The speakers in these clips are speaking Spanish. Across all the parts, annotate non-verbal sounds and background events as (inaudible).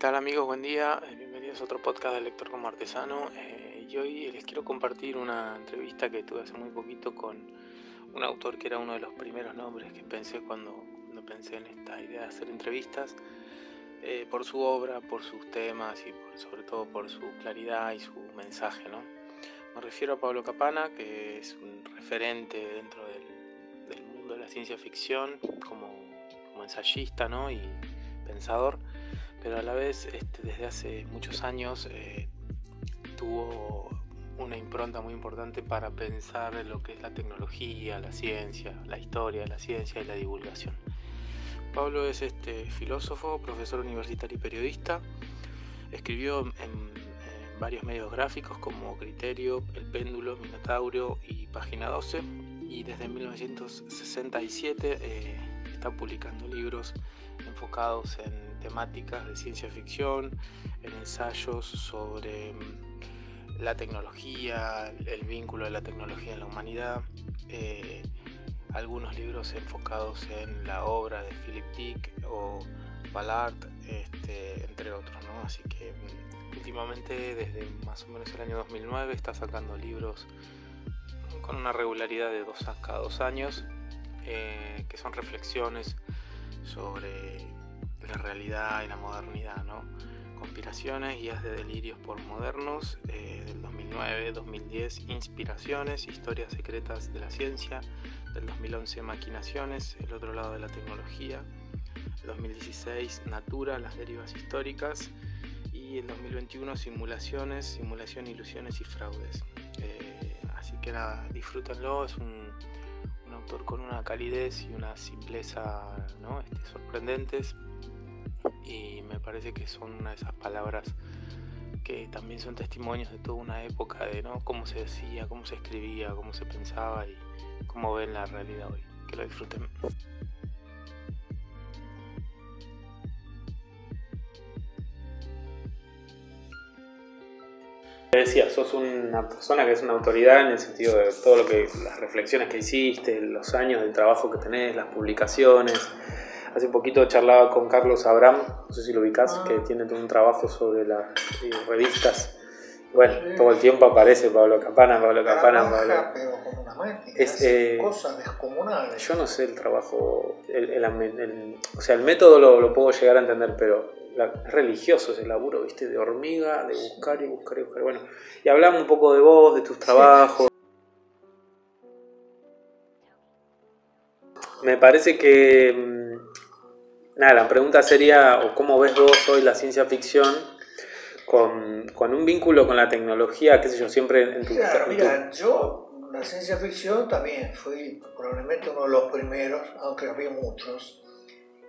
tal amigos? Buen día. Eh, bienvenidos a otro podcast de Lector como Artesano. Eh, y hoy les quiero compartir una entrevista que tuve hace muy poquito con un autor que era uno de los primeros nombres que pensé cuando, cuando pensé en esta idea de hacer entrevistas. Eh, por su obra, por sus temas y sobre todo por su claridad y su mensaje. ¿no? Me refiero a Pablo Capana, que es un referente dentro del, del mundo de la ciencia ficción como, como ensayista ¿no? y pensador pero a la vez este, desde hace muchos años eh, tuvo una impronta muy importante para pensar en lo que es la tecnología, la ciencia, la historia la ciencia y la divulgación. Pablo es este filósofo, profesor universitario y periodista. Escribió en, varios medios gráficos como Criterio, El Péndulo, Minotauro y Página 12. Y desde 1967 eh, está publicando libros enfocados en temáticas de ciencia ficción, en ensayos sobre mm, la tecnología, el vínculo de la tecnología en la humanidad, eh, algunos libros enfocados en la obra de Philip Dick o Ballard, este, entre otros. Así que mm, últimamente, desde más o menos el año 2009, está sacando libros con una regularidad de dos, cada dos años, eh, que son reflexiones sobre la realidad y la modernidad, ¿no? Conspiraciones, guías de delirios por modernos, eh, del 2009, 2010, Inspiraciones, historias secretas de la ciencia, del 2011, Maquinaciones, el otro lado de la tecnología, el 2016, Natura, las derivas históricas, y el 2021, Simulaciones, Simulación, Ilusiones y Fraudes. Eh, así que nada, disfrútenlo, es un, autor con una calidez y una simpleza este, sorprendentes y me parece que son una de esas palabras que también son testimonios de toda una época de ¿no? cómo se decía, cómo se escribía, cómo se pensaba y cómo ven la realidad hoy. Que lo disfruten. decía, sos una persona que es una autoridad en el sentido de todo lo que, las reflexiones que hiciste, los años de trabajo que tenés, las publicaciones, Hace un poquito charlaba con Carlos Abraham, no sé si lo ubicás, que ah. tiene un trabajo sobre las eh, revistas. Bueno, todo el tiempo aparece Pablo Capana, Pablo Capana, Pablo. Pero con una máquina, es, eh, cosas descomunales. Yo no sé el trabajo, el, o sea, el método lo, lo, puedo llegar a entender, pero es religioso ese laburo, ¿viste? De hormiga, de buscar y buscar y buscar. Bueno, y hablamos un poco de vos, de tus trabajos. Me parece que mm, nada, la pregunta sería, ¿cómo ves vos hoy la ciencia ficción con, un vínculo con la tecnología, qué sé yo, siempre en tu... Claro, mira, yo la ciencia ficción también fui probablemente uno de los primeros, aunque había muchos,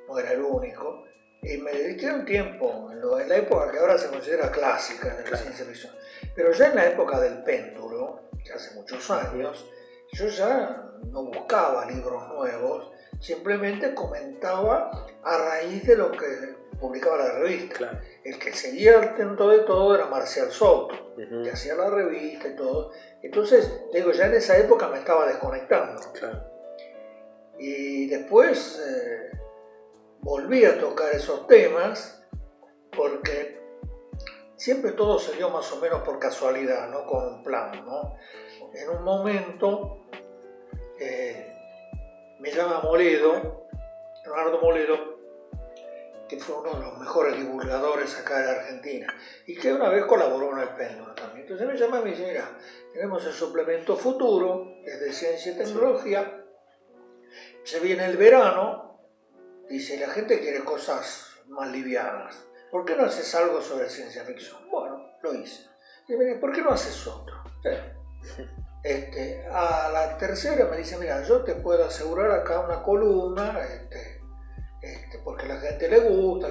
no era el único, y me dediqué un tiempo, en, la época que ahora se considera clásica de la ciencia ficción, pero ya en la época del péndulo, que hace muchos años, yo ya no buscaba libros nuevos, simplemente comentaba a raíz de lo que publicaba la revista. El que seguía atento de todo era Marcial Soto, que hacía la revista y todo. Entonces, digo, ya en esa época me estaba desconectando. Y después eh, volví a tocar esos temas porque siempre todo se dio más o menos por casualidad, no con un plan. ¿no? En un momento eh, me llama Moledo, Leonardo Moledo, que fue uno de los mejores divulgadores acá de Argentina y que una vez colaboró en el péndulo también. Entonces me llama y me dice, mira, tenemos el suplemento futuro, que es de ciencia y tecnología, se viene el verano, dice, la gente quiere cosas más livianas, ¿por qué no haces algo sobre ciencia ficción? Bueno, lo hice. Y me ¿por qué no haces otro? Este, a la tercera me dice, mira, yo te puedo asegurar acá una columna, este, este, porque a la gente le gusta,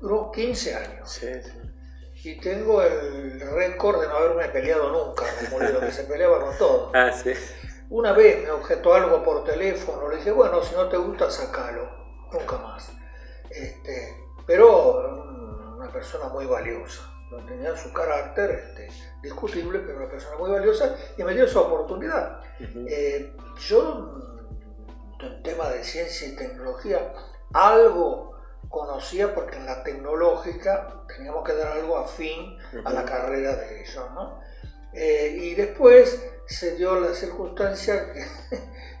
duró 15 años. Y tengo el récord de no haberme peleado nunca, como lo que se peleaba con todo. (laughs) Ah, una vez me objetó algo por teléfono, le dije, bueno, si no te gusta, sacalo, nunca más. Este, pero una persona muy valiosa tenía su carácter este, discutible, pero una persona muy valiosa, y me dio esa oportunidad. Eh, yo, en tema de ciencia y tecnología, algo conocía porque en la tecnológica teníamos que dar algo afín a la carrera de ellos, ¿no? Eh, y después se dio la circunstancia que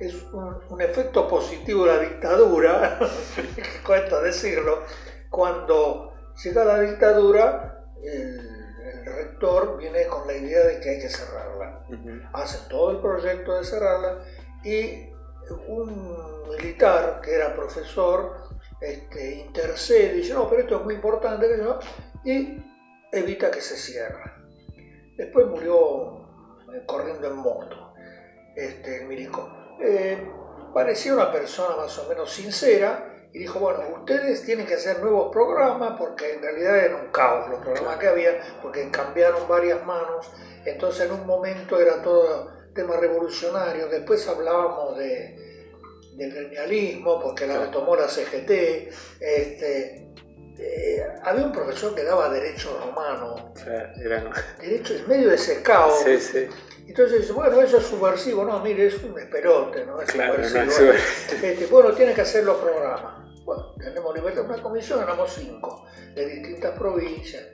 (laughs) es un, efecto positivo de la dictadura, (laughs) cuesta decirlo, cuando llega la dictadura, el, rector viene con la idea de que hay que cerrarla. Hacen todo el proyecto de cerrarla y un militar que era profesor este, intercede y dice, no, pero esto es muy importante, y evita que se cierre. Después murió eh, corriendo en moto, este, el milico. Eh, parecía una persona más o menos sincera y dijo, bueno, ustedes tienen que hacer nuevos programas porque en realidad era un caos los programas que había, porque cambiaron varias manos, entonces en un momento era todo tema revolucionario, después hablábamos de, del gremialismo, porque la retomó la CGT, este, eh, había un profesor que daba derecho romano, derecho en medio de ese caos. Entonces dice, bueno, eso es subversivo, no, mire, es un esperote, ¿no? Es subversivo. Este, bueno, tiene que hacer los programas. Bueno, tenemos libertad, una comisión, éramos cinco, de distintas provincias,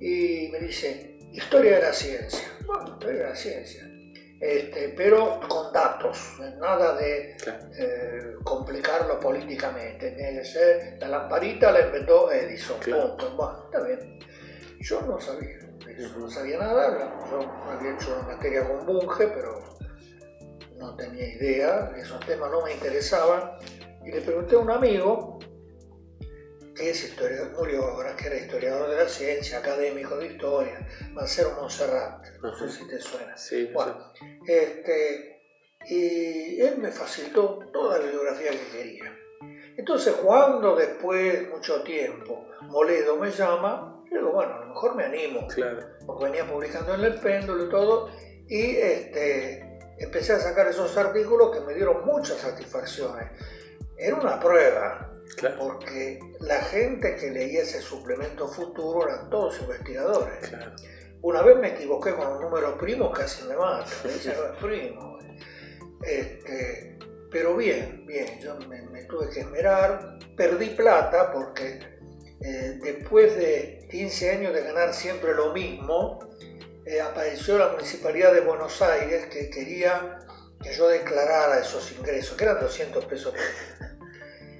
y me dice, historia de la ciencia. Bueno, historia de la ciencia este, pero con datos, nada de eh, complicarlo políticamente. Tiene que ser, la lamparita la inventó Edison. Bueno, está bien. Yo no sabía, no sabía nada, yo había hecho una materia con Bunge, pero no tenía idea, esos temas no me interesaban. Y le pregunté a un amigo que es historiador, murió ahora, que era historiador de la ciencia, académico de historia, Marcelo Monserrat, no sé si te suena. Sí, bueno, este, y él me facilitó toda la bibliografía que quería. Entonces, cuando después, mucho tiempo, Moledo me llama, yo digo, bueno, a lo mejor me animo, claro. porque venía publicando en el péndulo y todo, y este, empecé a sacar esos artículos que me dieron muchas satisfacciones. Era una prueba, porque la gente que leía ese suplemento futuro eran todos investigadores. Una vez me equivoqué con un número primo, casi me mata, me dice no es primo. Este, pero bien, bien, yo me, tuve que esmerar, perdí plata porque eh, después de 15 años de ganar siempre lo mismo, eh, apareció la Municipalidad de Buenos Aires que quería que yo declarara esos ingresos, que eran 200 pesos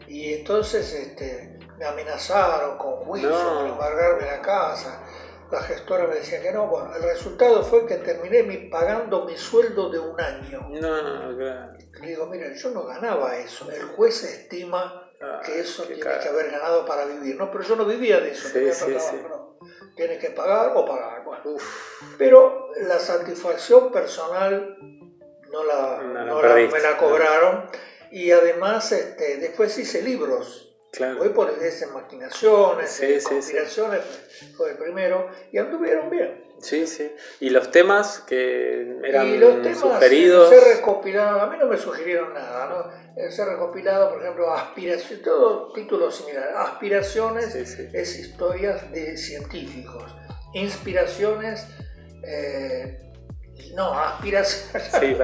y entonces este, me amenazaron con juicio por embargarme la casa. La gestora me decía que no. Bueno, el resultado fue que terminé pagando mi sueldo de un año. No, claro. Le digo, mira, yo no ganaba eso. El juez estima ah, que eso tiene que haber ganado para vivir. No, pero yo no vivía de eso. Sí, sí, sí. Tiene que pagar o pagar. Bueno. Pero la satisfacción personal no la, no, me la cobraron y además este, después hice libros. Claro. Hoy por esas maquinaciones, sí, conspiraciones, fue el primero, y anduvieron bien. Sí, sí. ¿Y los temas que eran y los temas sugeridos? Se recopilaron, a mí no me sugirieron nada, ¿no? Se recopilado, por ejemplo, aspiraciones, todo título similar. Aspiraciones es historias de científicos. Inspiraciones eh, no, aspiraciones. Sí,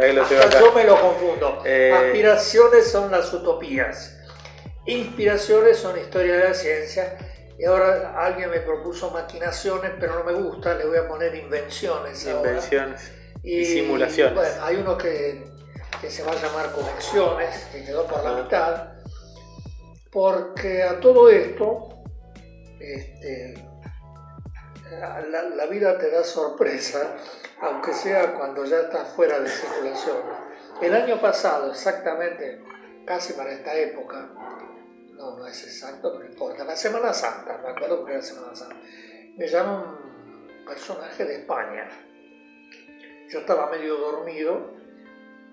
Yo me lo confundo. Eh, aspiraciones son las utopías. Inspiraciones son historias de la ciencia. Y ahora alguien me propuso maquinaciones, pero no me gusta, le voy a poner invenciones. Invenciones. Y, simulaciones. Bueno, hay uno que, se va a llamar conexiones, que quedó por la ah. mitad. Porque a todo esto, este, la, vida te da sorpresa, aunque sea cuando ya estás fuera de circulación. El año pasado, exactamente, casi para esta época, no, no es exacto, no importa, la Semana Santa, me acuerdo que era Semana Santa, me llama un personaje de España. Yo estaba medio dormido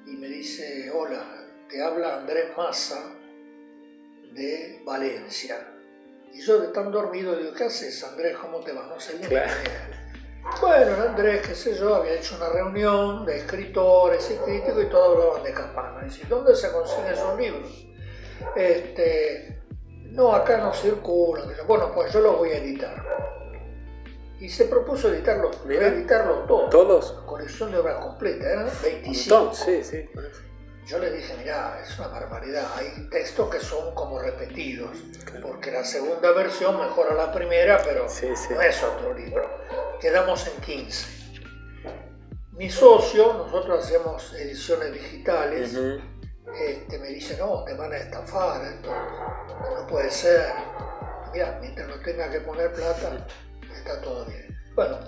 y me dice, hola, te habla Andrés Massa de Valencia. Y yo de tan dormido digo, ¿qué haces Andrés? ¿Cómo te va? No sé bien. Bueno, Andrés, qué sé yo, había hecho una reunión de escritores y críticos y todos hablaban de campana. Y ¿dónde se consiguen esos libros? Este, no, acá no circulan. Bueno, pues yo los voy a editar. Y se propuso editarlos, editarlos todos. ¿Todos? colección de obras completas, eran 25. sí, sí. Yo le dije, mira, es una barbaridad, hay textos que son como repetidos, porque la segunda versión mejora la primera, pero no es otro libro. Quedamos en 15. Mi socio, nosotros hacemos ediciones digitales, este, me dice, no, te van a estafar, esto no puede ser. Mira, mientras no tenga que poner plata, está todo bien. Bueno,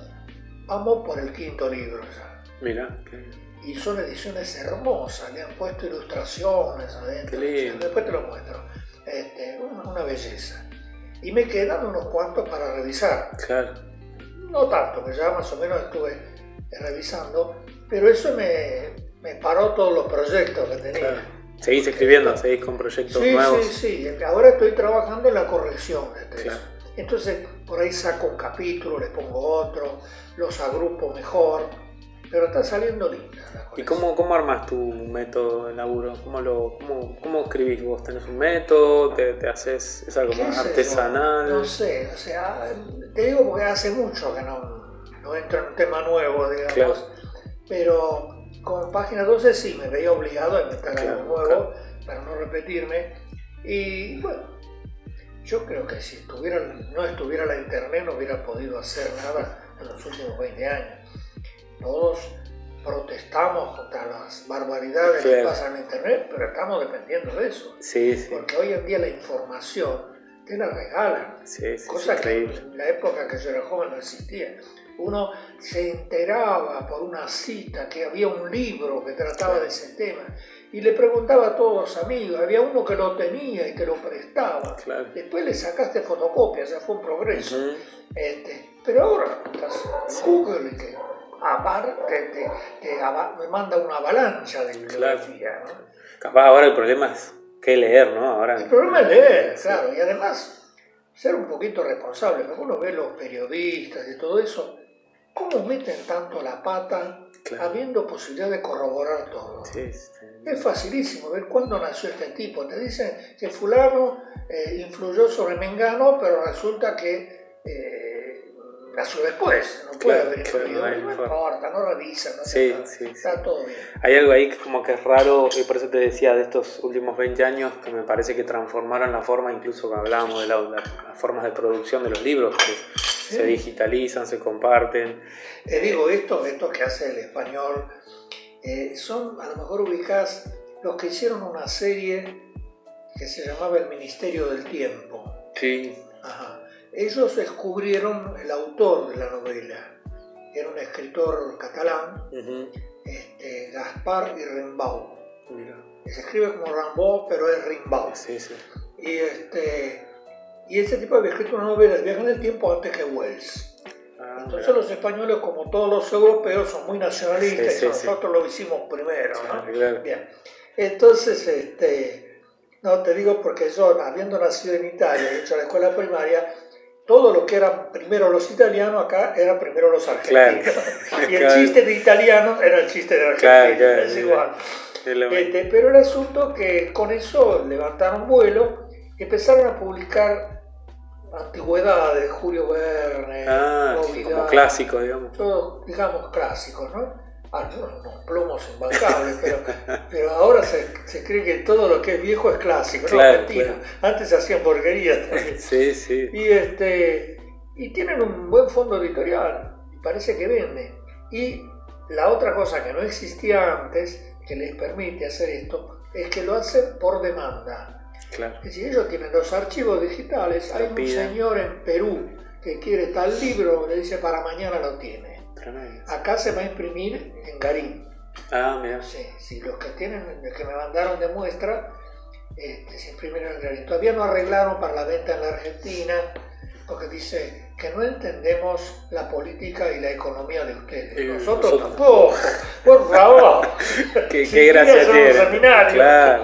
vamos por el quinto libro ya. Mira, y son ediciones hermosas, le han puesto ilustraciones adentro. Después te lo muestro. Este, una, belleza. Y me quedan unos cuantos para revisar. Claro. No tanto, que ya más o menos estuve revisando, pero eso me, me paró todos los proyectos que tenía. Claro. Seguís escribiendo, seguís con proyectos nuevos. Sí, sí, ahora estoy trabajando en la corrección de texto. Entonces, por ahí saco un capítulo, le pongo otro, los agrupo mejor, pero está saliendo linda. ¿Y cómo, cómo armas tu método de laburo? ¿Cómo, lo, cómo, cómo escribís vos? ¿Tenés un método? ¿Te, te haces, ¿Es algo más artesanal? No sé, o sea, te digo porque hace mucho que no, no entro en un tema nuevo, digamos. Pero con página 12 sí me veía obligado a inventar algo nuevo para no repetirme. Y bueno, yo creo que si estuviera, no estuviera la internet no hubiera podido hacer nada en los últimos 20 años. Todos protestamos contra las barbaridades que pasan en Internet, pero estamos dependiendo de eso. Sí, sí. Porque hoy en día la información te la regalan, sí, cosa que en la época que yo era joven no existía. Uno se enteraba por una cita que había un libro que trataba de ese tema y le preguntaba a todos los amigos, había uno que lo tenía y que lo prestaba. Después le sacaste fotocopias, ya fue un progreso. este, pero ahora estás Google y que aparte te, me manda una avalancha de bibliografía. ¿no? Capaz ahora el problema es qué leer, ¿no? Ahora... El problema es leer, claro, y además ser un poquito responsable, porque uno ve los periodistas y todo eso, ¿cómo meten tanto la pata habiendo posibilidad de corroborar todo? Es facilísimo ver cuándo nació este tipo. Te dicen que fulano eh, influyó sobre Mengano, pero resulta que... Eh, nació después, no puede haber no, importa, no revisa, no sí, sí, está todo bien. Hay algo ahí que como que es raro, y por eso te decía de estos últimos 20 años, que me parece que transformaron la forma, incluso que hablábamos de las formas de producción de los libros, que se digitalizan, se comparten. Te digo, esto, esto que hace el español, eh, son a lo mejor ubicadas los que hicieron una serie que se llamaba El Ministerio del Tiempo. Sí. Ajá ellos descubrieron el autor de la novela, era un escritor catalán, este, Gaspar y Rimbaud. Se escribe como Rimbaud, pero es Rimbaud. Y, este, y ese tipo había escrito una novela, Viaje en el tiempo, antes que Wells. Ah, Entonces los españoles, como todos los europeos, son muy nacionalistas y nosotros lo hicimos primero. Bien. Entonces, este, no te digo porque yo, habiendo nacido en Italia y hecho la escuela primaria, todo lo que eran primero los italianos acá eran primero los argentinos. (laughs) y el chiste de italiano era el chiste de argentino, es igual. Este, pero el asunto que con eso levantaron vuelo y empezaron a publicar antigüedades, Julio Verne, ah, como clásico, digamos. Todos, digamos, clásicos, ¿no? Unos plomos imbancables, pero, pero ahora se, se, cree que todo lo que es viejo es clásico, claro, Antes se hacían porquerías también. (laughs) Sí, sí. Y, este, y tienen un buen fondo editorial, parece que vende. Y la otra cosa que no existía antes, que les permite hacer esto, es que lo hacen por demanda. Claro. Es decir, ellos tienen los archivos digitales, hay un señor en Perú que quiere tal libro, le dice para mañana lo tiene Acá se va a imprimir en Garín. Ah, mira. Sí, sí, los que tienen, los que me mandaron de muestra, este, se imprimieron en Garín. Todavía no arreglaron para la venta en la Argentina, porque dice que no entendemos la política y la economía de ustedes. nosotros, tampoco, por favor. (laughs) qué, qué gracia tiene. (laughs) Claro,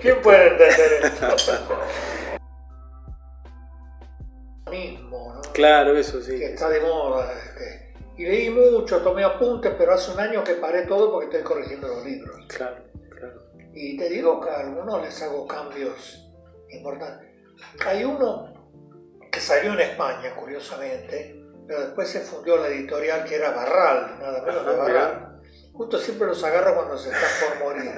¿Quién puede entender esto? (laughs) mismo, ¿no? Claro, eso sí. Que está de moda. Este, y leí mucho, tomé apuntes, pero hace un año que paré todo porque estoy corrigiendo los libros. Claro, claro. Y te digo que a algunos les hago cambios importantes. Hay uno que salió en España, curiosamente, pero después se fundió la editorial que era Barral, nada menos de Barral. justo siempre los agarro cuando se están por morir.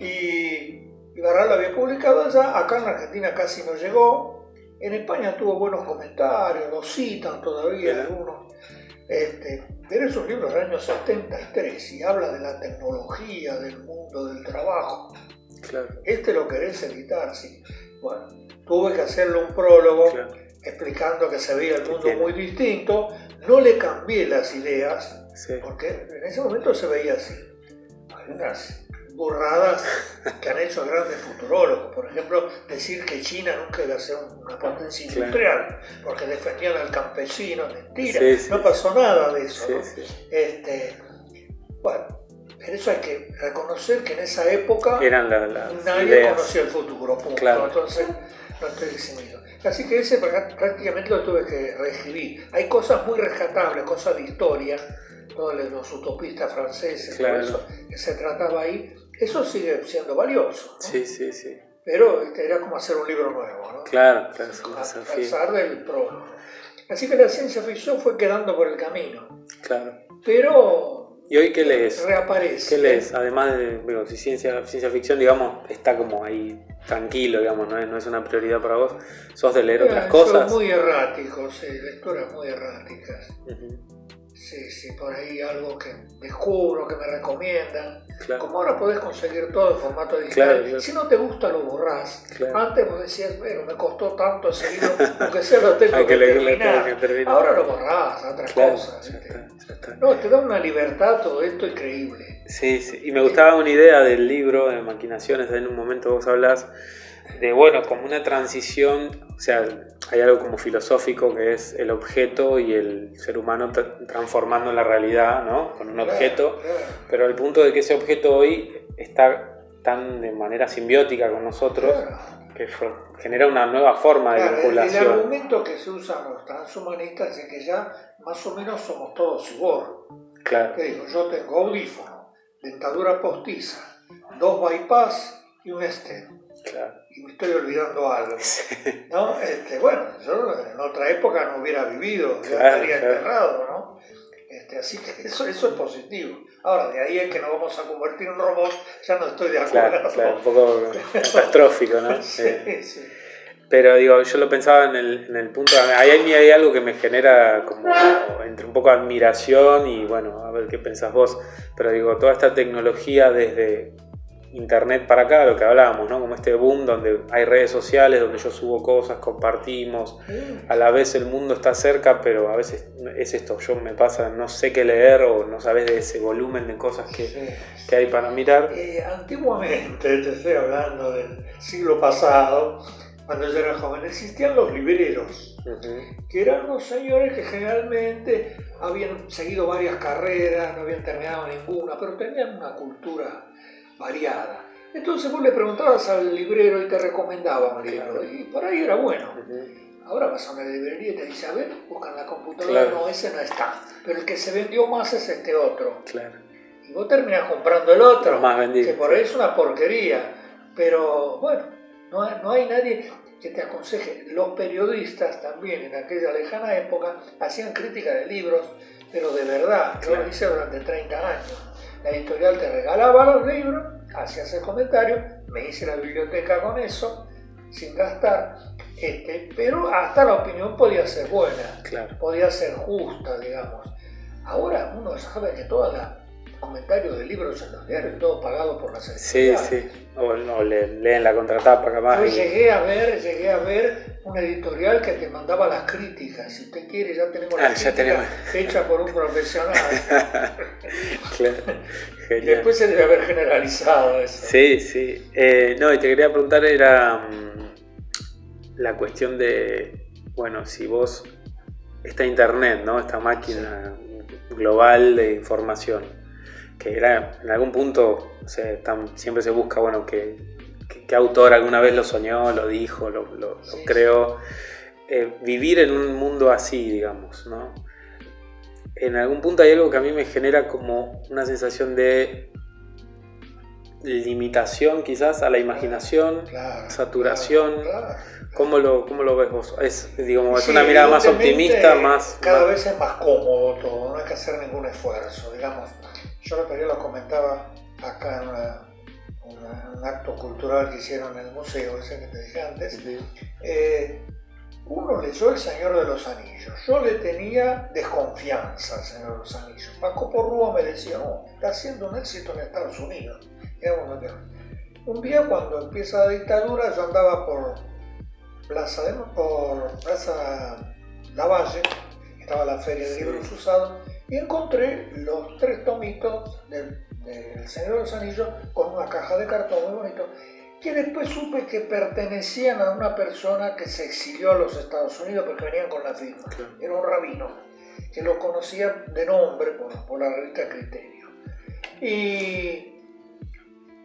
Y, y Barral lo había publicado ya, acá en Argentina casi no llegó, en España tuvo buenos comentarios, lo citan todavía algunos. Este, pero es un libro del año 73 y habla de la tecnología, del mundo del trabajo. Claro. Este lo querés editar, sí. Bueno, tuve que hacerle un prólogo Claro. explicando que se veía el mundo tiene? muy distinto. No le cambié las ideas, Sí. porque en ese momento se veía así. Hay unas burradas que han hecho grandes futurólogos. Por ejemplo, decir que China nunca iba a ser una potencia Claro. industrial, porque defendían al campesino. Mentira, Sí, sí. no pasó nada de eso. Sí, ¿no? Este, bueno, pero eso hay que reconocer que en esa época Eran la- las nadie ideas. conocía el futuro, punto. Claro. Entonces, no estoy eximido. Así que ese prá- prácticamente lo tuve que reescribir. Hay cosas muy rescatables, cosas de historia, todos los utopistas franceses, todo Claro. eso que se trataba ahí. Eso sigue siendo valioso, ¿no? Sí, sí, sí. pero este, era como hacer un libro nuevo, ¿no? Claro, claro, es un a desafío. pesar del prólogo. Así que la ciencia ficción fue quedando por el camino, Claro. pero ¿Y hoy qué lees? reaparece. ¿Qué lees? Además de, digo, si ciencia, ciencia ficción, digamos, está como ahí tranquilo, digamos, no es, no es una prioridad para vos. ¿Sos de leer otras Eh, cosas? Son muy erráticos, sí, lecturas muy erráticas. Ujú, Sí, sí, por ahí algo que descubro, que me recomiendan. Claro, Como ahora podés conseguir todo en formato digital, Claro, si no te gusta lo borrás. claro. Antes vos decías, bueno, me costó tanto ese libro, aunque sea lo tengo (laughs) que, que terminar. que. Ahora lo borrás, otras cosas. ya ¿viste? está, ya está. No, te da una libertad todo esto increíble. Sí, sí, y me gustaba una idea del libro de maquinaciones, en un momento vos hablas de, bueno, como una transición, o sea, hay algo como filosófico que es el objeto y el ser humano tra- transformando la realidad, ¿no? Con un objeto, pero al punto de que ese objeto hoy está tan de manera simbiótica con nosotros que genera una nueva forma de Claro, el, el vinculación. argumento que se usan los transhumanistas es que ya más o menos somos todos cyborg. Claro, Te digo, yo tengo audífono, dentadura postiza, dos bypass y un stem. claro. Y me estoy olvidando algo. (laughs) ¿no? Este, bueno, yo en otra época no hubiera vivido, Claro, estaría claro. enterrado, ¿no? Este, así que eso, eso es positivo. Ahora, de ahí es que nos vamos a convertir en robots, ya no estoy de acuerdo. Claro, un poco catastrófico, ¿no? (laughs) Sí, Eh, sí. Pero digo, yo lo pensaba en el, en el punto, ahí hay, hay algo que me genera como entre un poco admiración y bueno, a ver qué pensás vos, pero digo, toda esta tecnología desde internet para acá, lo que hablábamos, ¿no? Como este boom donde hay redes sociales, donde yo subo cosas, compartimos, a la vez el mundo está cerca, pero a veces es esto, yo me pasa, no sé qué leer o no sabes de ese volumen de cosas que, Sí. que hay para mirar. Eh, antiguamente, te estoy hablando del siglo pasado, cuando yo era joven, existían los libreros, que eran unos señores que generalmente habían seguido varias carreras, no habían terminado ninguna, pero tenían una cultura variada. Entonces vos le preguntabas al librero y te recomendaba un libro, Claro. y por ahí era bueno. Ahora vas a una librería y te dice, a ver, buscan la computadora, Claro. no, ese no está, pero el que se vendió más es este otro. Claro, Y vos terminás comprando el otro más que por ahí es una porquería, pero bueno, no hay, no hay nadie que te aconseje. Los periodistas también en aquella lejana época hacían crítica de libros, pero de verdad, yo lo hice durante 30 años. La editorial te regalaba los libros, hacías el comentario, me hice la biblioteca con eso, sin gastar, este, pero hasta la opinión podía ser buena Claro. podía ser justa, digamos. Ahora uno sabe que todos los comentarios de libros en los diarios, todo pagado por las Sí, editoriales. sí. O, o le- leen la contratapa capaz. Yo y- llegué a ver, llegué a ver una editorial que te mandaba las críticas. Si usted quiere, ya tenemos Ah, ya críticas tenemos. hechas por un profesional. (laughs) Claro. y Genial. después se debe haber generalizado eso. Sí, sí. Eh, no, y te quería preguntar era mm, la cuestión de, bueno, si vos, esta internet, ¿no? Esta máquina global de información, que era en algún punto, o sea, tam- siempre se busca, bueno, que, que- qué autor alguna vez lo soñó, lo dijo, lo, lo- creó. Eh, vivir en un mundo así, digamos, ¿no? En algún punto hay algo que a mí me genera como una sensación de limitación quizás a la imaginación. Claro, Saturación. claro, claro. ¿Cómo lo, cómo lo ves vos? Es, digamos, es una mirada más optimista, más... Cada más- vez es más cómodo todo, no hay que hacer ningún esfuerzo. Digamos, yo la lo comentaba acá en un acto cultural que hicieron en el museo, ese que te dije antes. Eh, uno leyó El Señor de los Anillos. Yo le tenía desconfianza al Señor de los Anillos. Paco Porrúa me decía, no, está haciendo un éxito en Estados Unidos. Un día cuando empieza la dictadura yo andaba por Plaza, de, por Plaza Lavalle, estaba la feria de libros usados, y encontré los tres tomitos del, Señor de los Anillos con una caja de cartón muy bonito, que después supe que pertenecían a una persona que se exilió a los Estados Unidos porque venían con la firma. Era un rabino, que lo conocía de nombre por, la revista Criterio. Y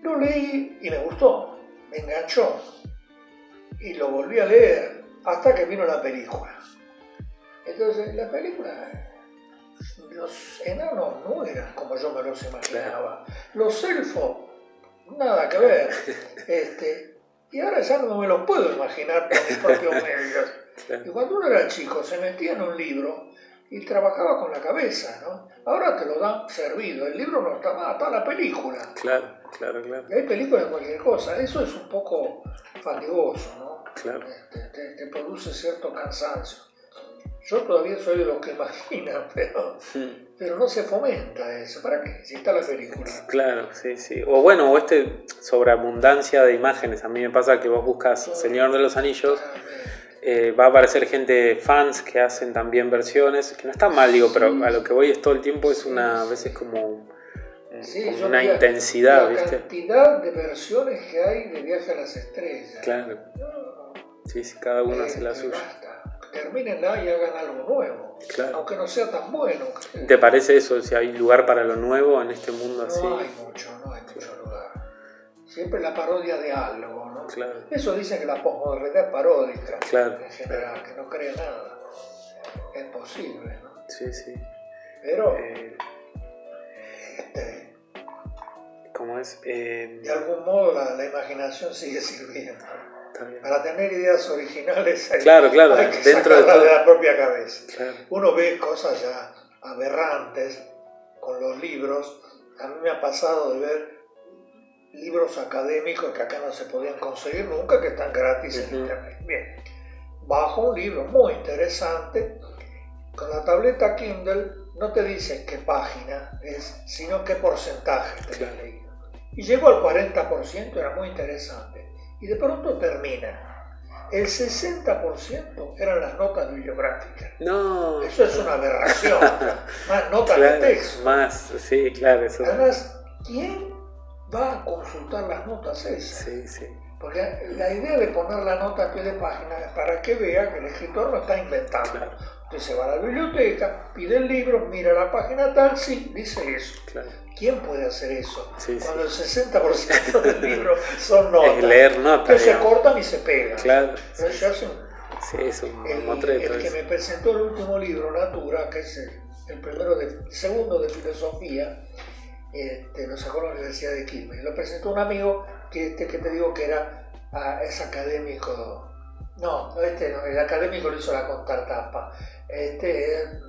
lo leí y me gustó, me enganchó. Y lo volví a leer hasta que vino la película. Entonces, la película los enanos no eran como yo me los imaginaba. Los elfos, nada que ver. (laughs) Este, y ahora ya no me los puedo imaginar por mis propios (laughs) medios. Y cuando uno era chico se metía en un libro y trabajaba con la cabeza, ¿no? Ahora te lo dan servido, el libro no está más, está la película. Claro, claro, claro. Y hay películas de cualquier cosa, eso es un poco fatigoso, ¿no? Claro. Este, te produce cierto cansancio. Yo todavía soy de los que (laughs) imaginan, pero, pero no se fomenta eso. ¿Para qué? Si está la película. Claro, sí, sí. O bueno, o este sobreabundancia de imágenes. A mí me pasa que vos buscas Señor de los Anillos. Eh, va a aparecer gente, fans que hacen también versiones, que no está mal, digo, pero a lo que voy es todo el tiempo es una, a veces como, una intensidad, la cantidad de versiones que hay de Viaje a las Estrellas. Claro. Sí, sí, cada uno hace la suya termínenla y hagan algo nuevo. Aunque no sea tan bueno. ¿Te parece eso? Si hay lugar para lo nuevo en este mundo así. No hay mucho, no hay mucho lugar. Siempre la parodia de algo, ¿no? Claro. Eso dice que la posmodernidad es paródica. Claro. En general, que no cree nada. Es posible, ¿no? Sí, sí. Pero. Eh, este, ¿Cómo es? Eh, de algún modo la, la imaginación sigue sirviendo. Para tener ideas originales claro, claro, dentro de, de, la propia cabeza. Uno ve cosas ya aberrantes con los libros. A mí me ha pasado de ver libros académicos que acá no se podían conseguir nunca, que están gratis en internet. Bien, bajo un libro muy interesante, con la tableta Kindle no te dice qué página es, sino qué porcentaje te claro. leído. Y llegó al 40%, era muy interesante y de pronto termina. El 60% eran las notas bibliográficas. No. Eso es una aberración. (laughs) más notas de texto. Más, sí, claro. Eso Además, ¿quién va a consultar las notas esas? Sí, sí. Porque la idea de poner la nota a pie de página es para que vea que el escritor no está inventando. Usted se va a la biblioteca, pide el libro, mira la página tal, sí, dice eso. Claro. ¿Quién puede hacer eso? Cuando el 60% del (laughs) libro son notas. Es leer notas. Que se cortan y se pegan. Claro. sí, es un el, el que me presentó el último libro, Natura, que es el, primero de, segundo de filosofía, este, lo sacó la Universidad de Quilmes. Lo presentó un amigo que, este, que te digo que era, ah, es académico. No, este no, el académico lo hizo la contartapa. Este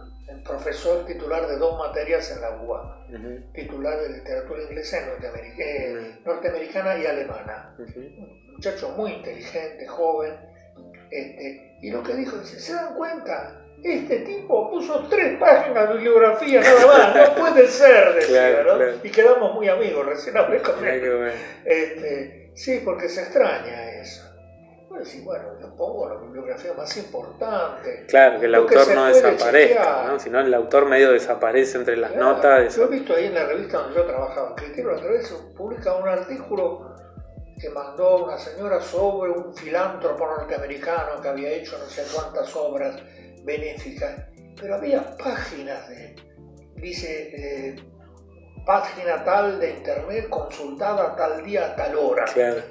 profesor titular de dos materias en la UBA, titular de literatura inglesa eh, norteamericana y alemana. Un muchacho muy inteligente, joven, este, y lo que dijo, dice, ¿se dan cuenta? Este tipo puso tres páginas de bibliografía nada más, no puede ser, decía, ¿no? Y quedamos muy amigos, recién hablé con él. Este, sí, porque se extraña eso decir, bueno, yo pongo la bibliografía más importante. Claro, que el autor no desaparezca, ¿no? Si no, el autor medio desaparece entre las notas. Yo he visto ahí en la revista donde yo trabajaba, Criterio, otra vez publica un artículo que mandó una señora sobre un filántropo norteamericano que había hecho no sé cuántas obras benéficas, pero había páginas de, dice, eh, página tal de internet consultada tal día a tal hora,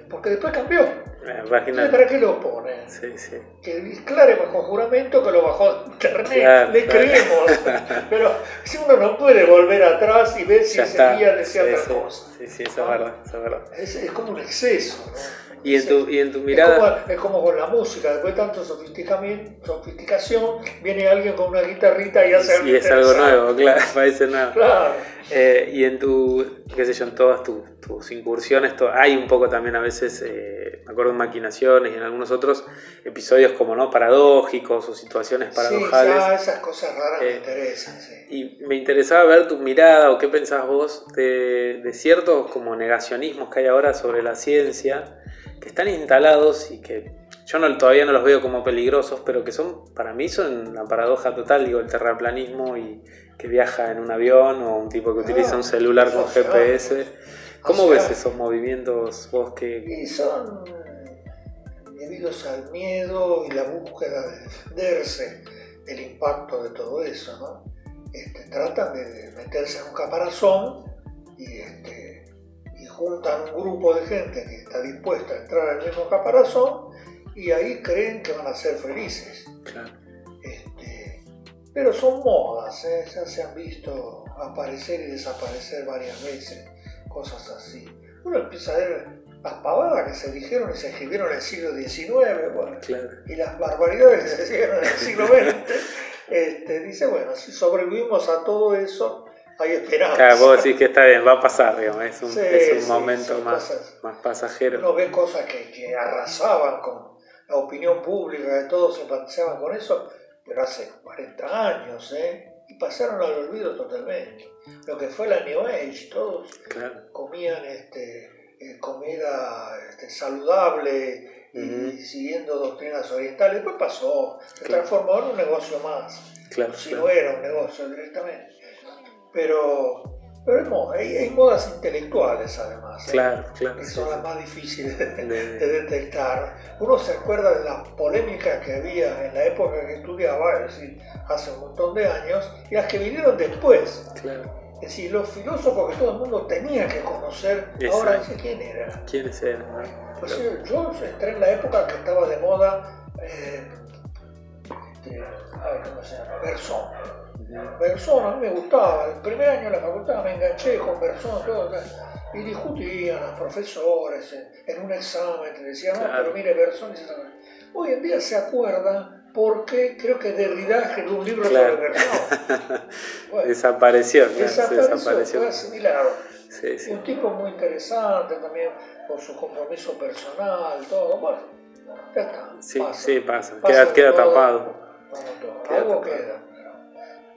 porque después cambió. Eh, ¿Para qué lo pone? Sí, sí. Que declare bajo juramento que lo bajó de internet, le creemos. (laughs) Pero si uno no puede volver atrás y ver si ese día decía otra cosa. Sí, sí, eso es verdad, eso es verdad. Es, como un exceso, ¿no? Y en, tu, y en tu mirada... Es como, con la música, después de tanto sofisticación, viene alguien con una guitarrita y hace algo Y es algo nuevo, claro, (laughs) parece nuevo. Claro. Eh, y en tu, qué sé yo, en todas tus, incursiones, hay un poco también a veces, eh, me acuerdo en Maquinaciones y en algunos otros episodios como no paradójicos o situaciones paradojales. Sí, esas cosas raras me eh, interesan, sí. Y me interesaba ver tu mirada o qué pensás vos de, de ciertos como negacionismos que hay ahora sobre la ciencia, que están instalados y que yo no, todavía no los veo como peligrosos, pero que son, para mí son la paradoja total, digo, el terraplanismo y que viaja en un avión o un tipo que utiliza un celular con GPS. ¿Cómo ves esos movimientos vos que...? Y son debidos al miedo y la búsqueda de defenderse del impacto de todo eso, ¿no? Este, tratan de meterse en un caparazón y, este, juntan un grupo de gente que está dispuesta a entrar al mismo caparazón y ahí creen que van a ser felices. Claro. Pero son modas, ¿eh? ya se han visto aparecer y desaparecer varias veces, cosas así. Uno empieza a ver las pavadas que se dijeron y se escribieron en el siglo XIX, bueno, y las barbaridades que se dijeron en el siglo XX. este, dice, bueno, si sobrevivimos a todo eso, hay esperanza. Claro, vos decís que está bien, va a pasar, digamos, es un, es un momento más, más pasajero. Uno ve cosas que, que arrasaban con la opinión pública, que todos simpatizaban con eso, pero hace 40 años, ¿eh? Y pasaron al olvido totalmente. Lo que fue la New Age, todos comían este, eh, comida este, saludable y siguiendo doctrinas orientales. Después pasó, se transformó en un negocio más. si no era un negocio directamente. Pero pero hay, modas intelectuales además. ¿eh? Claro, claro. Que son las más difíciles de, detectar. Uno se acuerda de las polémicas que había en la época que estudiaba, es decir, hace un montón de años, y las que vinieron después. Claro. Es decir, los filósofos que todo el mundo tenía que conocer, ahora dice quién era. ¿Quiénes eran? Pues yo entré en la época que estaba de moda, eh, este, a ver cómo se llama, Bersón Bersón a mí me gustaba, el primer año de la facultad me enganché con Bersón todo, y discutían los profesores en, un examen, te decían, no, pero mire Bersón, hoy en día se acuerdan porque creo que Derrida escribió un libro sobre Bersón. (laughs) desapareció, desapareció, desapareció. Fue asimilado. Un tipo muy interesante también por su compromiso personal, todo, bueno, ya está. Sí, pasa. sí, pasa, queda, queda tapado. Algo queda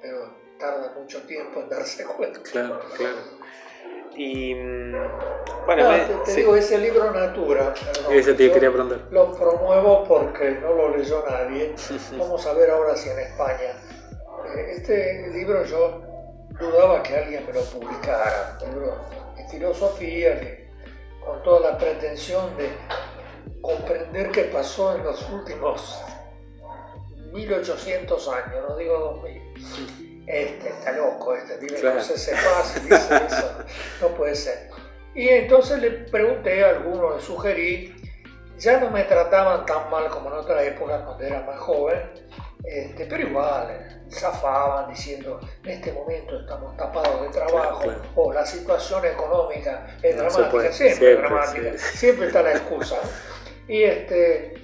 pero tarda mucho tiempo en darse (laughs) cuenta. Claro, claro. Y mm, bueno, te, digo, ese libro Natura, ese te quería preguntar. Lo promuevo porque no lo leyó nadie. (laughs) Vamos a ver ahora si en España. Eh, este libro yo dudaba que alguien me lo publicara, un libro de filosofía que, con toda la pretensión de comprender qué pasó en los últimos 1800 años, no digo 2000. Este está loco, este vive claro. con dice eso, no puede ser. Y entonces le pregunté a algunos, le sugerí, ya no me trataban tan mal como en otra época cuando era más joven, este, pero igual, eh, zafaban diciendo, en este momento estamos tapados de trabajo, o la situación económica es dramática, siempre, dramática, siempre está la excusa. Y, este,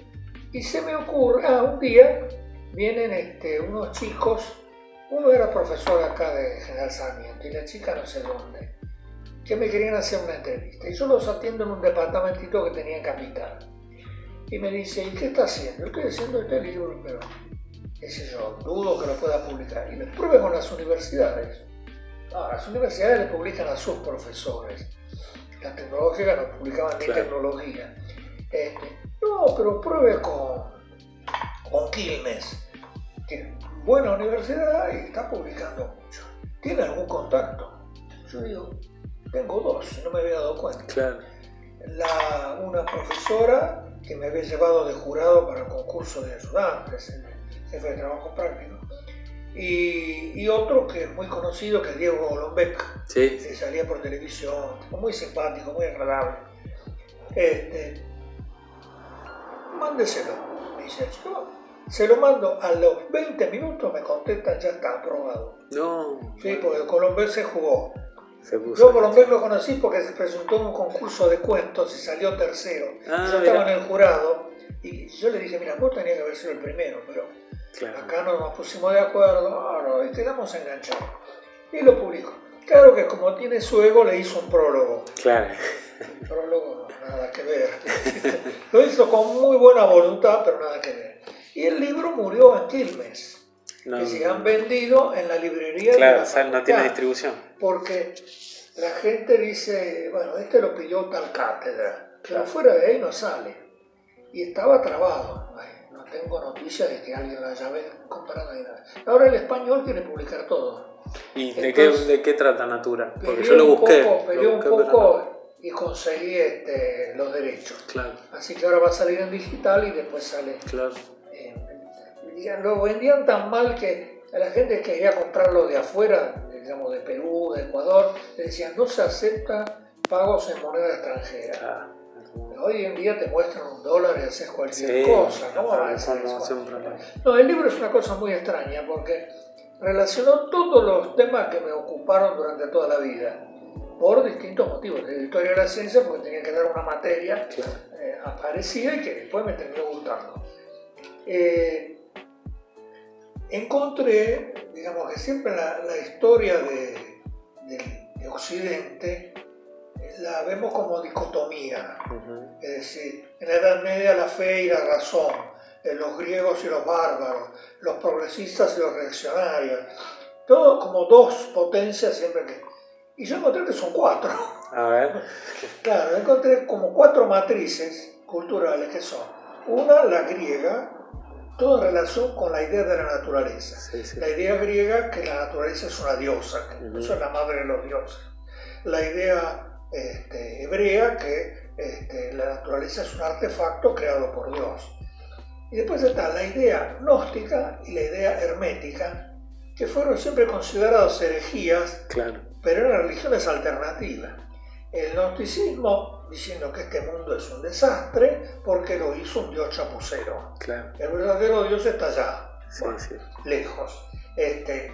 y se me ocurre, ah, un día vienen este, unos chicos, uno era profesor acá de General Sarmiento y la chica no sé dónde, que me querían hacer una entrevista. Y yo los atiendo en un departamentito que tenía en Capital. Y me dice, ¿y qué está haciendo? Estoy haciendo este libro, pero ese yo, dudo que lo pueda publicar. Y me pruebe con las universidades. Ah, las universidades le publican a sus profesores. Las tecnológicas no publicaban ni tecnología. Este, no, pero pruebe con con Quilmes, que buena universidad y está publicando mucho. ¿Tiene algún contacto? Yo digo, tengo dos, no me había dado cuenta. Claro. La, una profesora que me había llevado de jurado para el concurso de ayudantes, el jefe de trabajo práctico, y, otro que es muy conocido, que es Diego Golombek, sí. que salía por televisión, muy simpático, muy agradable. Este, mándeselo, dice el chico. Se lo mando a los 20 minutos, me contestan, ya está aprobado. No. Sí, porque el Colombia se jugó. Yo por lo conocí porque se presentó en un concurso de cuentos y salió tercero. Ah, yo estaba en el jurado y yo le dije, mira, vos tenías que haber sido el primero, pero acá no nos pusimos de acuerdo y quedamos enganchados. Y lo publicó. Claro que como tiene su ego, le hizo un prólogo. Claro. El prólogo, nada que ver. (laughs) lo hizo con muy buena voluntad, pero nada que ver. Y el libro murió en Quilmes. que se han vendido en la librería claro, de la no tiene distribución. Porque la gente dice, bueno, este lo pidió tal cátedra, pero fuera de ahí no sale. Y estaba trabado. no tengo noticia de que alguien lo haya comprado ni nada. Ahora el español quiere publicar todo. ¿Y de, qué, de qué trata Natura? Porque yo lo busqué. Un un poco y conseguí este, los derechos. Claro. Así que ahora va a salir en digital y después sale. Claro. Lo vendían tan mal que a la gente que quería comprarlo de afuera, digamos de Perú, de Ecuador, le decían no se acepta pagos en moneda extranjera. Ah, Hoy en día te muestran un dólar y haces cualquier cosa. ¿no? no, el libro es una cosa muy extraña porque relacionó todos los temas que me ocuparon durante toda la vida, por distintos motivos. La historia de la ciencia, porque tenía que dar una materia eh, aparecida y que después me terminó gustando. Eh, encontré, digamos que siempre la, historia de, Occidente la vemos como dicotomía, es decir, en la Edad Media la fe y la razón, los griegos y los bárbaros, los progresistas y los reaccionarios, todo como dos potencias siempre que... Y yo encontré que son cuatro. (laughs) A ver. Claro, encontré como cuatro matrices culturales que son, una la griega, todo en relación con la idea de la naturaleza. La idea griega que la naturaleza es una diosa, que eso es la madre de los dioses. La idea este, hebrea que este, la naturaleza es un artefacto creado por Dios. Y después está la idea gnóstica y la idea hermética, que fueron siempre considerados herejías, claro. pero eran religiones alternativas. El gnosticismo diciendo que este mundo es un desastre porque lo hizo un dios chapucero. Claro. El verdadero dios está allá, lejos. Este,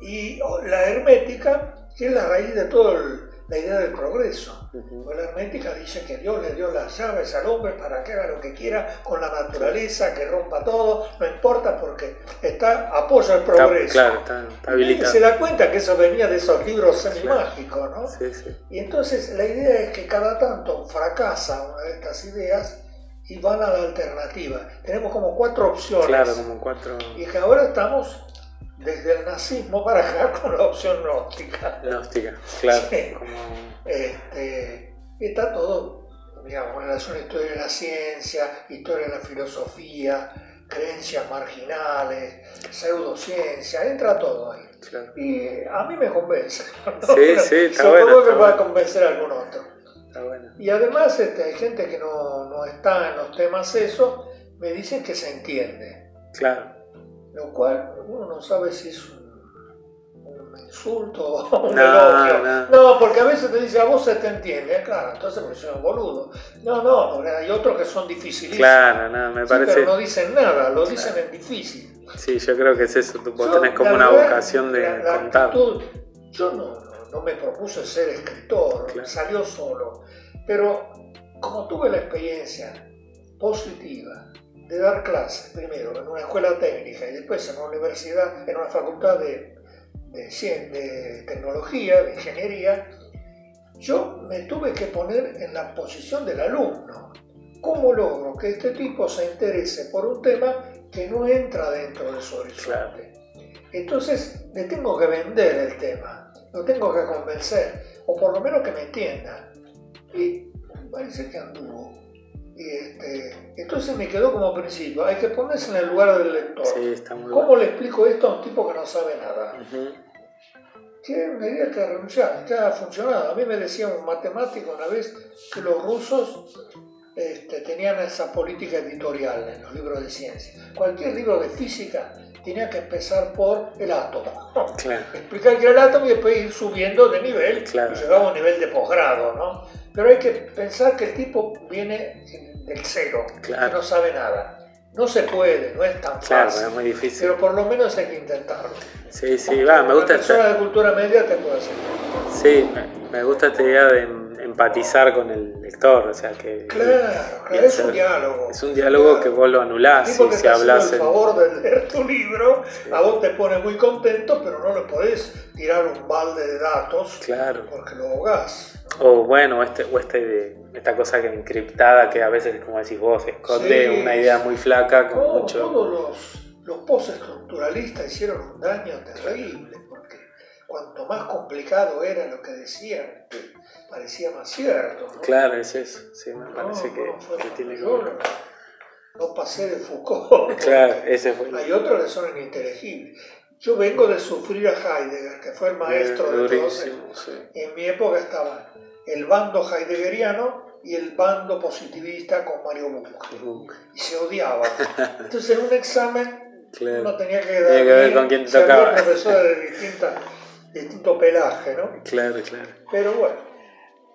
y la hermética, que es la raíz de todo el, la idea del progreso. Pues la hermética dice que Dios le dio las llaves al hombre para que haga lo que quiera con la naturaleza, que rompa todo, no importa porque está apoya el progreso. claro, está, habilitado. Y se da cuenta que eso venía de esos libros semi-mágicos, ¿no? Sí, sí. Y entonces la idea es que cada tanto fracasa una de estas ideas y van a la alternativa. Tenemos como cuatro opciones. Claro, como cuatro. Y que ahora estamos desde el nazismo para acá (laughs) con la opción gnóstica. Gnóstica, claro. Este, está todo, digamos, en relación a historia de la ciencia, historia de la filosofía, creencias marginales, pseudociencia, entra todo ahí. Y a mí me convence. (laughs) Sí, sí, está bueno. que va a convencer a algún otro. Está bueno. Y además este, hay gente que no, no está en los temas eso, me dicen que se entiende. Claro lo cual uno no sabe si es un, insulto o un elogio. No. porque a veces te dice, a vos se te entiende, claro, entonces porque soy un boludo. No, no, porque hay otros que son difíciles. Claro, no, me parece. pero no dicen nada, lo dicen en difícil. Sí, yo creo que es eso, tú tenés como una vocación de contar. yo no, no, me propuse ser escritor, salió solo, pero como tuve la experiencia positiva de dar clases, primero en una escuela técnica y después en una universidad, en una facultad de, de, tecnología, de ingeniería, yo me tuve que poner en la posición del alumno. ¿Cómo logro que este tipo se interese por un tema que no entra dentro de su horizonte? Entonces le tengo que vender el tema, lo tengo que convencer, o por lo menos que me entienda. Y parece que anduvo y este, entonces me quedó como principio, hay que ponerse en el lugar del lector. ¿Cómo le explico esto a un tipo que no sabe nada? Tiene una idea que renunciar, que ha funcionado. A mí me decía un matemático una vez que los rusos este, tenían esa política editorial en los libros de ciencia. Cualquier libro de física tenía que empezar por el átomo. Explicar qué era el átomo y después ir subiendo de nivel y llegaba a un nivel de posgrado, ¿no? Pero hay que pensar que el tipo viene del cero, que no sabe nada. No se puede, no es tan Claro, fácil. es muy difícil. Pero por lo menos hay que intentarlo. Sí, sí, va, me gusta Una persona esta, de cultura media te puede hacer. sí, me, gusta esta idea de empatizar con el lector, o sea que Claro, claro, es un diálogo. es un diálogo que vos lo anulás si haciendo hablas en... favor de leer tu libro, Sí. a vos te pone muy contento, pero no le podés tirar un balde de datos Claro. porque lo ahogás. ¿no? O bueno, este, o este de- esta cosa que encriptada que a veces, como decís vos, esconde Sí. una idea muy flaca con No, mucho... Todos los, los postestructuralistas hicieron un daño terrible, cuanto más complicado era lo que decían, parecía más cierto. ¿no? Claro, es eso, sí, me No, parece que, no, que tiene que ver. no, no pasé de Foucault. (laughs) Claro, ese fue. Hay otros que son ininteligibles. Yo vengo de sufrir a Heidegger, que fue el maestro de todos sí. En mi época estaban el bando heideggeriano y el bando positivista con Mario Bunge. Y se odiaban. Entonces en un examen (laughs) Claro. uno tenía que, Tenía que ver con quién tocaba. profesores de distinto pelaje, ¿no? Claro, claro. Pero bueno,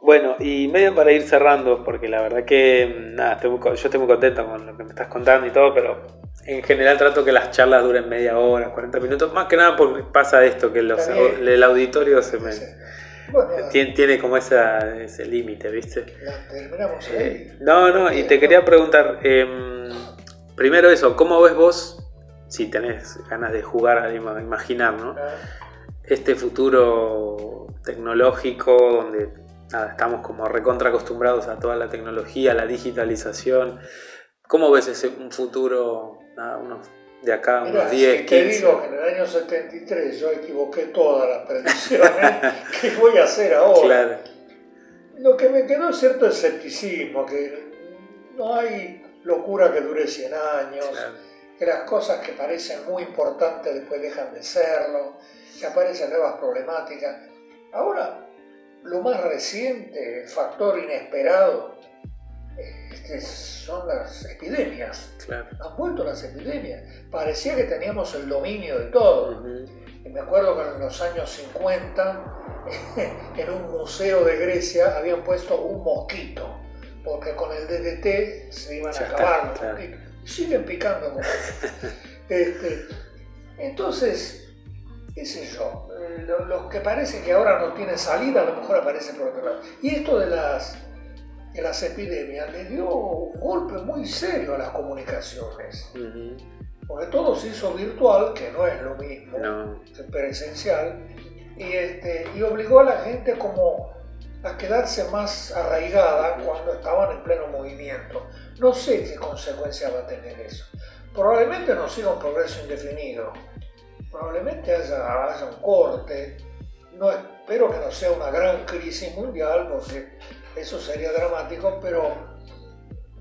Bueno, y medio para ir cerrando, porque la verdad que mm, nada, estoy muy co- yo estoy muy contento con lo que me estás contando y todo, pero en general trato que las charlas duren media hora, 40 minutos, más que nada porque pasa esto, que los, el auditorio se me, sí. bueno tiene, tiene como esa, ese límite, ¿viste? la terminamos ahí. Eh, no, no, y te quería preguntar, em, primero eso, ¿cómo ves vos, si tenés ganas de jugar imaginar, ¿no? Ah, este futuro tecnológico donde nada, estamos como recontra acostumbrados a toda la tecnología, a la digitalización. ¿Cómo ves ese un futuro nada, unos, de acá, unos 10, si te 15? digo que en el año 73 yo equivoqué todas las predicciones, (laughs) ¿qué voy a hacer ahora? Claro, Lo que me quedó es cierto escepticismo, que no hay locura que dure 100 años, claro, que las cosas que parecen muy importantes después dejan de serlo, que aparecen nuevas problemáticas. Ahora, lo más reciente, el factor inesperado, este, son las epidemias. claro. Han vuelto las epidemias. Parecía que teníamos el dominio de todo. Y me acuerdo que en los años 50, (laughs) en un museo de Grecia, habían puesto un mosquito, porque con el DDT se iban a Ya está, acabar los mosquitos. Siguen picando (laughs) este, entonces, qué sé yo, eh, lo- los que parece que ahora no tienen salida, a lo mejor aparecen por otro lado. Y esto de las, de las epidemias le dio un golpe muy serio a las comunicaciones, ujú. porque todo se hizo virtual, que no es lo mismo No, presencial y, este, y obligó a la gente como a quedarse más arraigada cuando estaban en pleno movimiento. No sé qué consecuencia va a tener eso. Probablemente no siga un progreso indefinido. Probablemente haya, haya un corte. No espero que no sea una gran crisis mundial porque eso sería dramático, pero,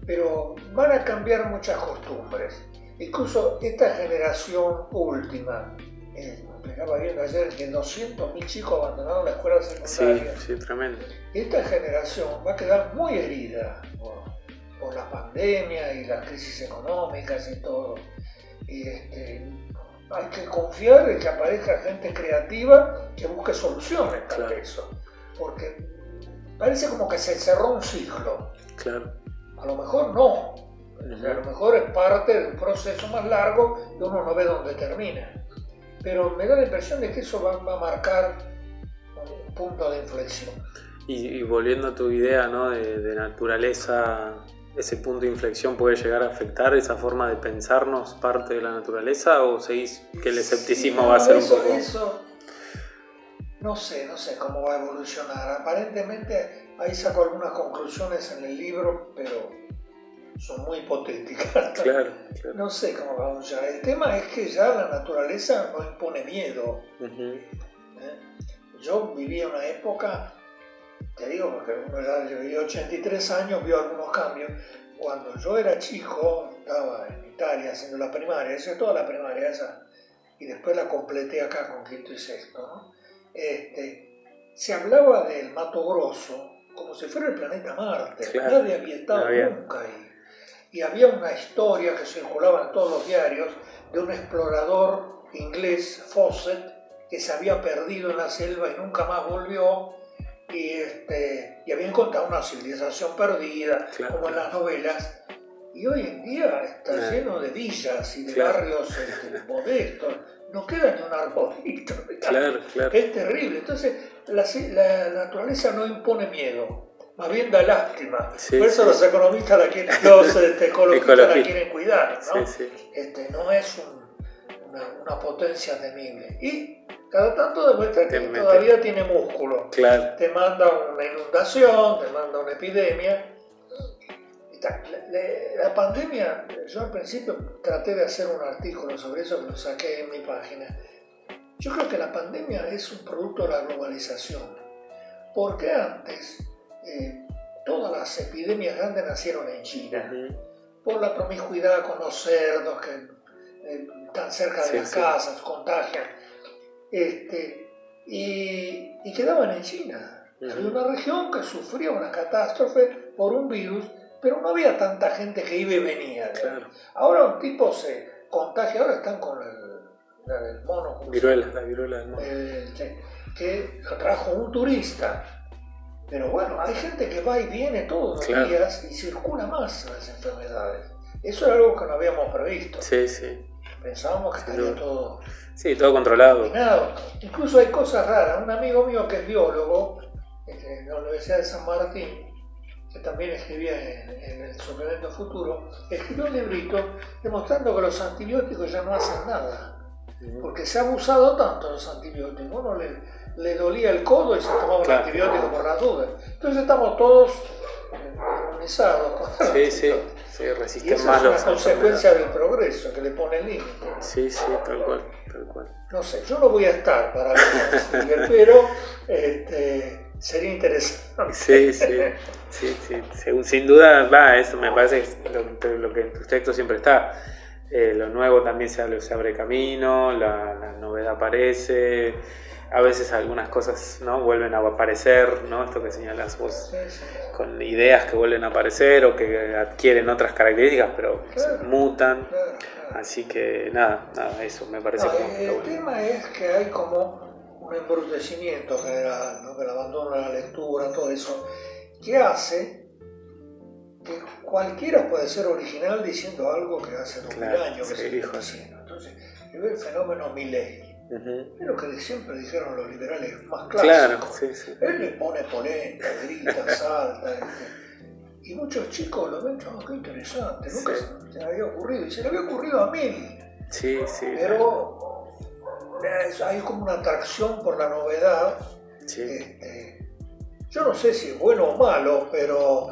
pero van a cambiar muchas costumbres. Incluso esta generación última, eh, explicaba viendo ayer que 200.000 chicos abandonaron la escuela sí, secundaria. sí, tremendo. Esta generación va a quedar muy herida por, por la pandemia y las crisis económicas y todo. Y este, hay que confiar en que aparezca gente creativa que busque soluciones para eso. Porque parece como que se cerró un ciclo. Claro. A lo mejor no. A lo mejor es parte de un proceso más largo y uno no ve dónde termina. Pero me da la impresión de que eso va, va a marcar un punto de inflexión. Y, y volviendo a tu idea ¿no? de, de naturaleza, ese punto de inflexión puede llegar a afectar esa forma de pensarnos parte de la naturaleza o seguís que el escepticismo Sí, va a ser eso, un poco... eso, no sé, no sé cómo va a evolucionar. Aparentemente ahí saco algunas conclusiones en el libro, pero son muy hipotéticas. (laughs) Claro, claro. No sé cómo va a evolucionar. El tema es que ya la naturaleza no impone miedo. Ujú, ¿eh? Yo viví una época, te digo, porque uno ya yo viví 83 años, vio algunos cambios. Cuando yo era chico, estaba en Italia haciendo la primaria, hice toda la primaria esa, y después la completé acá con quinto y sexto. ¿no? Este, se hablaba del Mato Grosso como si fuera el planeta Marte. Claro, Nadie había estado había. nunca ahí. Y había una historia que circulaba en todos los diarios de un explorador inglés, Fawcett, que se había perdido en la selva y nunca más volvió. Y, este, y había encontrado una civilización perdida, Claro. como en las novelas. Y hoy en día está lleno de villas y de barrios este, (laughs) modestos. No queda ni un arbolito. (laughs) Claro, claro. Es terrible. Entonces, la, la, naturaleza no impone miedo. Más bien da lástima. Por eso los economistas la quieren, los este, (laughs) ecologistas la quieren cuidar. ¿no? Este, no es una, una potencia temible. Y cada tanto demuestra que todavía tiene músculo. Claro. Te manda una inundación, te manda una epidemia. La, pandemia, yo al principio traté de hacer un artículo sobre eso que lo saqué en mi página. Yo creo que la pandemia es un producto de la globalización, porque antes eh, todas las epidemias grandes nacieron en China, por la promiscuidad con los cerdos que eh, están cerca de las casas, contagian este, y, quedaban en China. Había una región que sufría una catástrofe por un virus, pero no había tanta gente que iba y venía. Ahora un tipo se contagia, ahora están con el, mono. Viruela, la viruela del mono. que lo trajo un turista. Pero bueno, hay gente que va y viene todos los días y circula más las enfermedades. Eso es algo que no habíamos previsto. Sí, sí. Pensábamos que estaría todo Sí, todo controlado. Incluso hay cosas raras. Un amigo mío que es biólogo, este, en la Universidad de San Martín, que también escribía en, el suplemento futuro, escribió un librito demostrando que los antibióticos ya no hacen nada. Porque se ha abusado tanto de los antibióticos. Uno le, le dolía el codo y se tomaba un antibiótico por la duda. Entonces estamos todos inmunizados. Sí, sí. Sí, resisten y más es una consecuencia del progreso que le pone límite. Sí, sí, tal cual. No sé, yo no voy a estar para ver, (laughs) pero este, sería interesante. Sí, sí, sí, sí. sin duda, va, eso me parece lo, lo, que en tus textos siempre está. Eh, lo nuevo también se abre, se abre camino, la, novedad aparece, a veces algunas cosas ¿no? vuelven a aparecer, ¿no? esto que señalas vos, con ideas que vuelven a aparecer o que adquieren otras características, pero se mutan. Así que nada, nada, eso me parece El tema es que hay como un embrutecimiento general, ¿no? que el abandono de la lectura, todo eso, que hace que cualquiera puede ser original diciendo algo que hace dos mil años que se está haciendo. Entonces, el fenómeno Milley. Es lo que siempre dijeron los liberales más clásicos. Claro, Él le pone polenta, grita, (laughs) salta. Este, y muchos chicos lo ven, oh, qué interesante, nunca se, me había ocurrido. Y se le había ocurrido a mí. Sí, sí. Pero hay como una atracción por la novedad. Este, yo no sé si es bueno o malo, pero,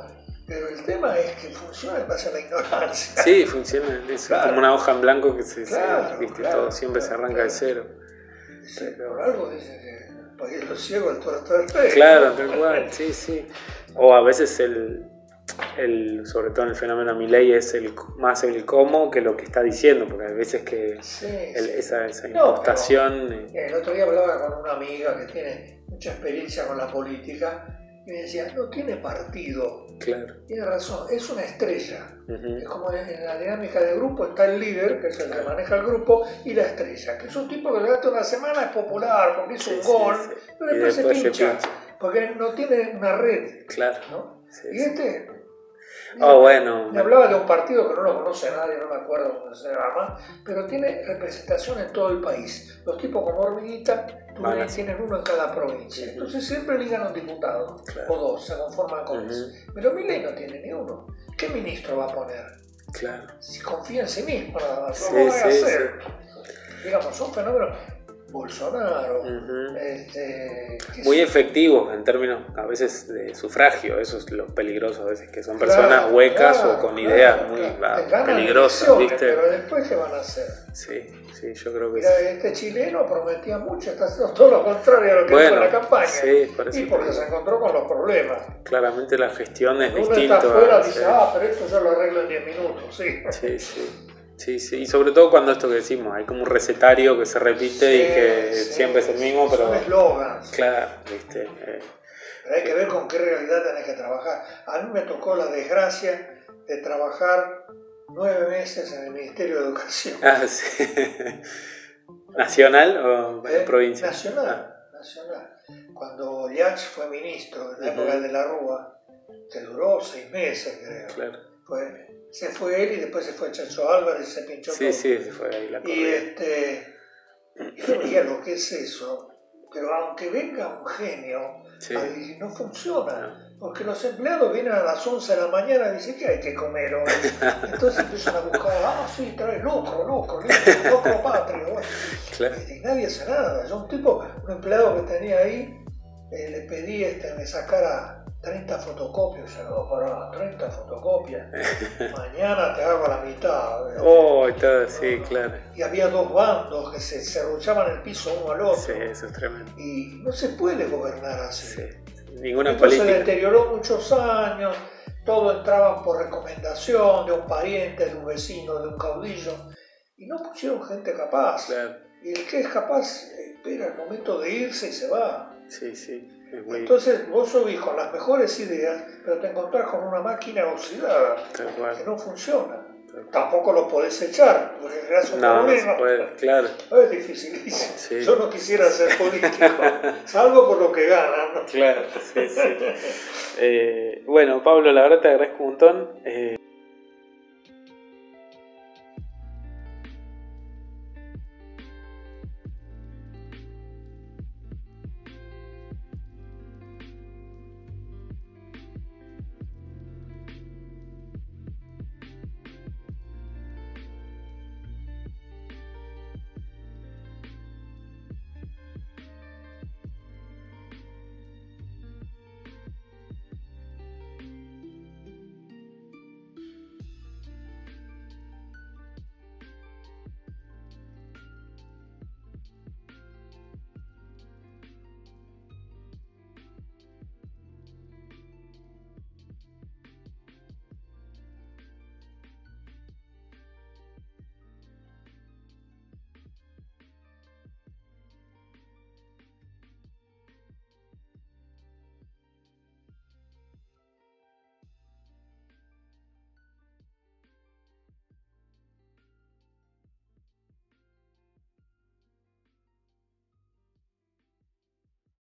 pero el tema es que funciona en base a la ignorancia. Sí, funciona. Es como una hoja en blanco que se, ¿viste? todo siempre se arranca de cero. Sí, pero algo dice que el país lo ciego, el toro Claro, tal cual, sí, sí. O a veces el, el, sobre todo en el fenómeno Miley, es el, más el cómo que lo que está diciendo, porque hay veces que esa, esa impostación... Eh, el otro día hablaba con una amiga que tiene mucha experiencia con la política me decía, no tiene partido. Claro. Tiene razón, es una estrella. Es como en la dinámica de grupo está el líder, que es el que maneja el grupo, y la estrella, que es un tipo que durante una semana es popular porque hizo un gol, pero después, se, pincha, porque no tiene una red. Claro. ¿no? y este Oh, bueno. Me hablaba de un partido que no lo conoce nadie, no me acuerdo cómo se llama, pero tiene representación en todo el país. Los tipos como Hormiguita tienen uno en cada provincia. Entonces siempre ligan un diputado o dos, se conforman con eso. Pero Milei no tiene ni uno. ¿Qué ministro va a poner? Claro. Si confía en sí mismo, nada más. Lo va a hacer. Digamos, son fenómenos Bolsonaro. este, Muy efectivos en términos a veces de sufragio, eso es lo peligroso a veces, que son personas huecas o con ideas muy peligrosas, ¿viste? Pero después, ¿qué van a hacer? Sí, sí, yo creo que Mira, Este chileno prometía mucho, está haciendo todo lo contrario a lo que bueno, hizo en la campaña. Sí, y porque se encontró con los problemas. Claramente la gestión es distinta. Uno está afuera dice, ah, pero esto yo lo arreglo en 10 minutos, sí. Sí, sí. Sí, sí, y sobre todo cuando esto que decimos, hay como un recetario que se repite y que siempre es el mismo, pero... Son eslogans. Claro, viste. Eh, pero hay que ver con qué realidad tenés que trabajar. A mí me tocó la desgracia de trabajar nueve meses en el Ministerio de Educación. Ah, (laughs) sí. ¿Nacional o ¿Eh? provincia? Nacional, ah. nacional. Cuando Yach fue ministro en la época de la Rúa, que duró seis meses, creo. Claro. Fue, se fue él y después se fue Chacho Álvarez y se pinchó Sí, todo. sí, se fue ahí la Y corrida. este, yo veía lo que es eso, pero aunque venga un genio, Sí. ahí no funciona. Porque los empleados vienen a las 11 de la mañana y dicen, ¿qué hay que comer hoy? (laughs) Entonces empiezan a buscar, ah, sí, trae lucro, lucro, lucro, lucro patrio. bueno. Claro. Y nadie hace nada. Yo un tipo, un empleado que tenía ahí, eh, le pedí este, que me sacara 30 fotocopias. Yo, no, pará, 30 fotocopias. (laughs) Mañana te hago la mitad. Oh, y todo, sí, claro. Y había dos bandos que se serruchaban el piso uno al otro. Sí, eso es tremendo. Y no se puede gobernar así. Sí. Ninguna Esto se política. deterioró muchos años, todo entraba por recomendación de un pariente, de un vecino, de un caudillo, y no pusieron gente capaz. Claro. Y el que es capaz espera el momento de irse y se va. Sí, sí. Entonces vos subís con las mejores ideas, pero te encontrás con una máquina oxidada que no funciona. Tampoco lo podés echar, porque creas un No, problema. se puede, claro. Es dificilísimo. Sí. Yo no quisiera ser político, (laughs) salvo por lo que ganan. ¿no? Claro, sí, sí. Eh, bueno, Pablo, la verdad te agradezco un montón. Eh,